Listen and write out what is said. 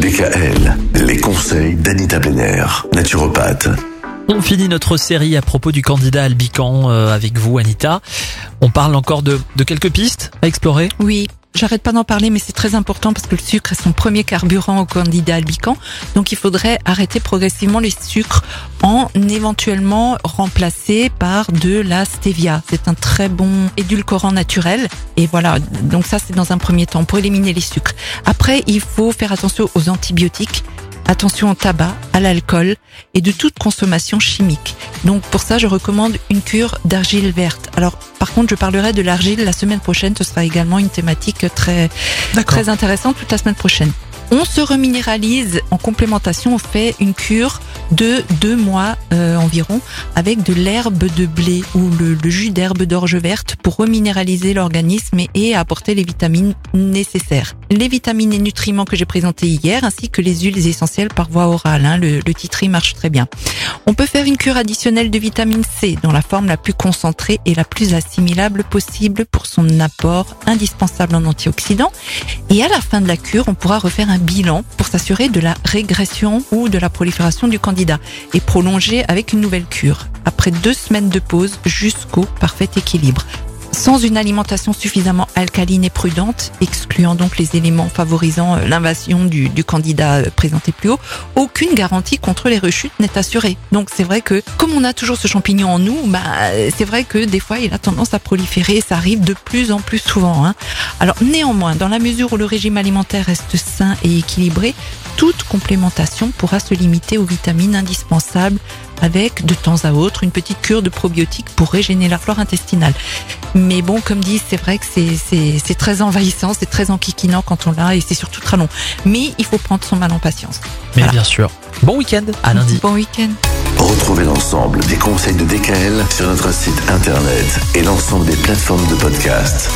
DKL, les conseils d'Anita Benner, naturopathe. On finit notre série à propos du candidat albican euh, avec vous, Anita. On parle encore de, de quelques pistes à explorer? Oui, j'arrête pas d'en parler, mais c'est très important parce que le sucre est son premier carburant au candidat albican. Donc il faudrait arrêter progressivement les sucres en éventuellement remplacer par de la stevia. C'est un très bon édulcorant naturel. Et voilà, donc ça c'est dans un premier temps pour éliminer les sucres. Après, il faut faire attention aux antibiotiques attention au tabac, à l'alcool et de toute consommation chimique. Donc pour ça, je recommande une cure d'argile verte. Alors par contre, je parlerai de l'argile la semaine prochaine. Ce sera également une thématique très très intéressante toute la semaine prochaine. On se reminéralise en complémentation. On fait une cure de deux mois euh, environ avec de l'herbe de blé ou le, jus d'herbe d'orge verte pour reminéraliser l'organisme et, apporter les vitamines nécessaires. Les vitamines et nutriments que j'ai présentés hier ainsi que les huiles essentielles par voie orale. Hein, le, le titri marche très bien. On peut faire une cure additionnelle de vitamine C dans la forme la plus concentrée et la plus assimilable possible pour son apport indispensable en antioxydants. Et à la fin de la cure, on pourra refaire un bilan pour s'assurer de la régression ou de la prolifération du candidat et prolonger avec une nouvelle cure. Après deux semaines de pause jusqu'au parfait équilibre sans une alimentation suffisamment alcaline et prudente, excluant donc les éléments favorisant euh, l'invasion du, candidat euh, présenté plus haut, aucune garantie contre les rechutes n'est assurée. Donc c'est vrai que comme on a toujours ce champignon en nous, bah, c'est vrai que des fois il a tendance à proliférer, ça arrive de plus en plus souvent. Hein. Alors néanmoins, dans la mesure où le régime alimentaire reste sain et équilibré, toute complémentation pourra se limiter aux vitamines indispensables avec de temps à autre une petite cure de probiotiques pour régénérer la flore intestinale. Mais bon, comme dit, c'est vrai que c'est très envahissant, c'est très enquiquinant quand on l'a et c'est surtout très long. Mais il faut prendre son mal en patience. Mais bien sûr. Bon week-end, à lundi. Bon week-end. Retrouvez l'ensemble des conseils de DKL sur notre site internet et l'ensemble des plateformes de podcast.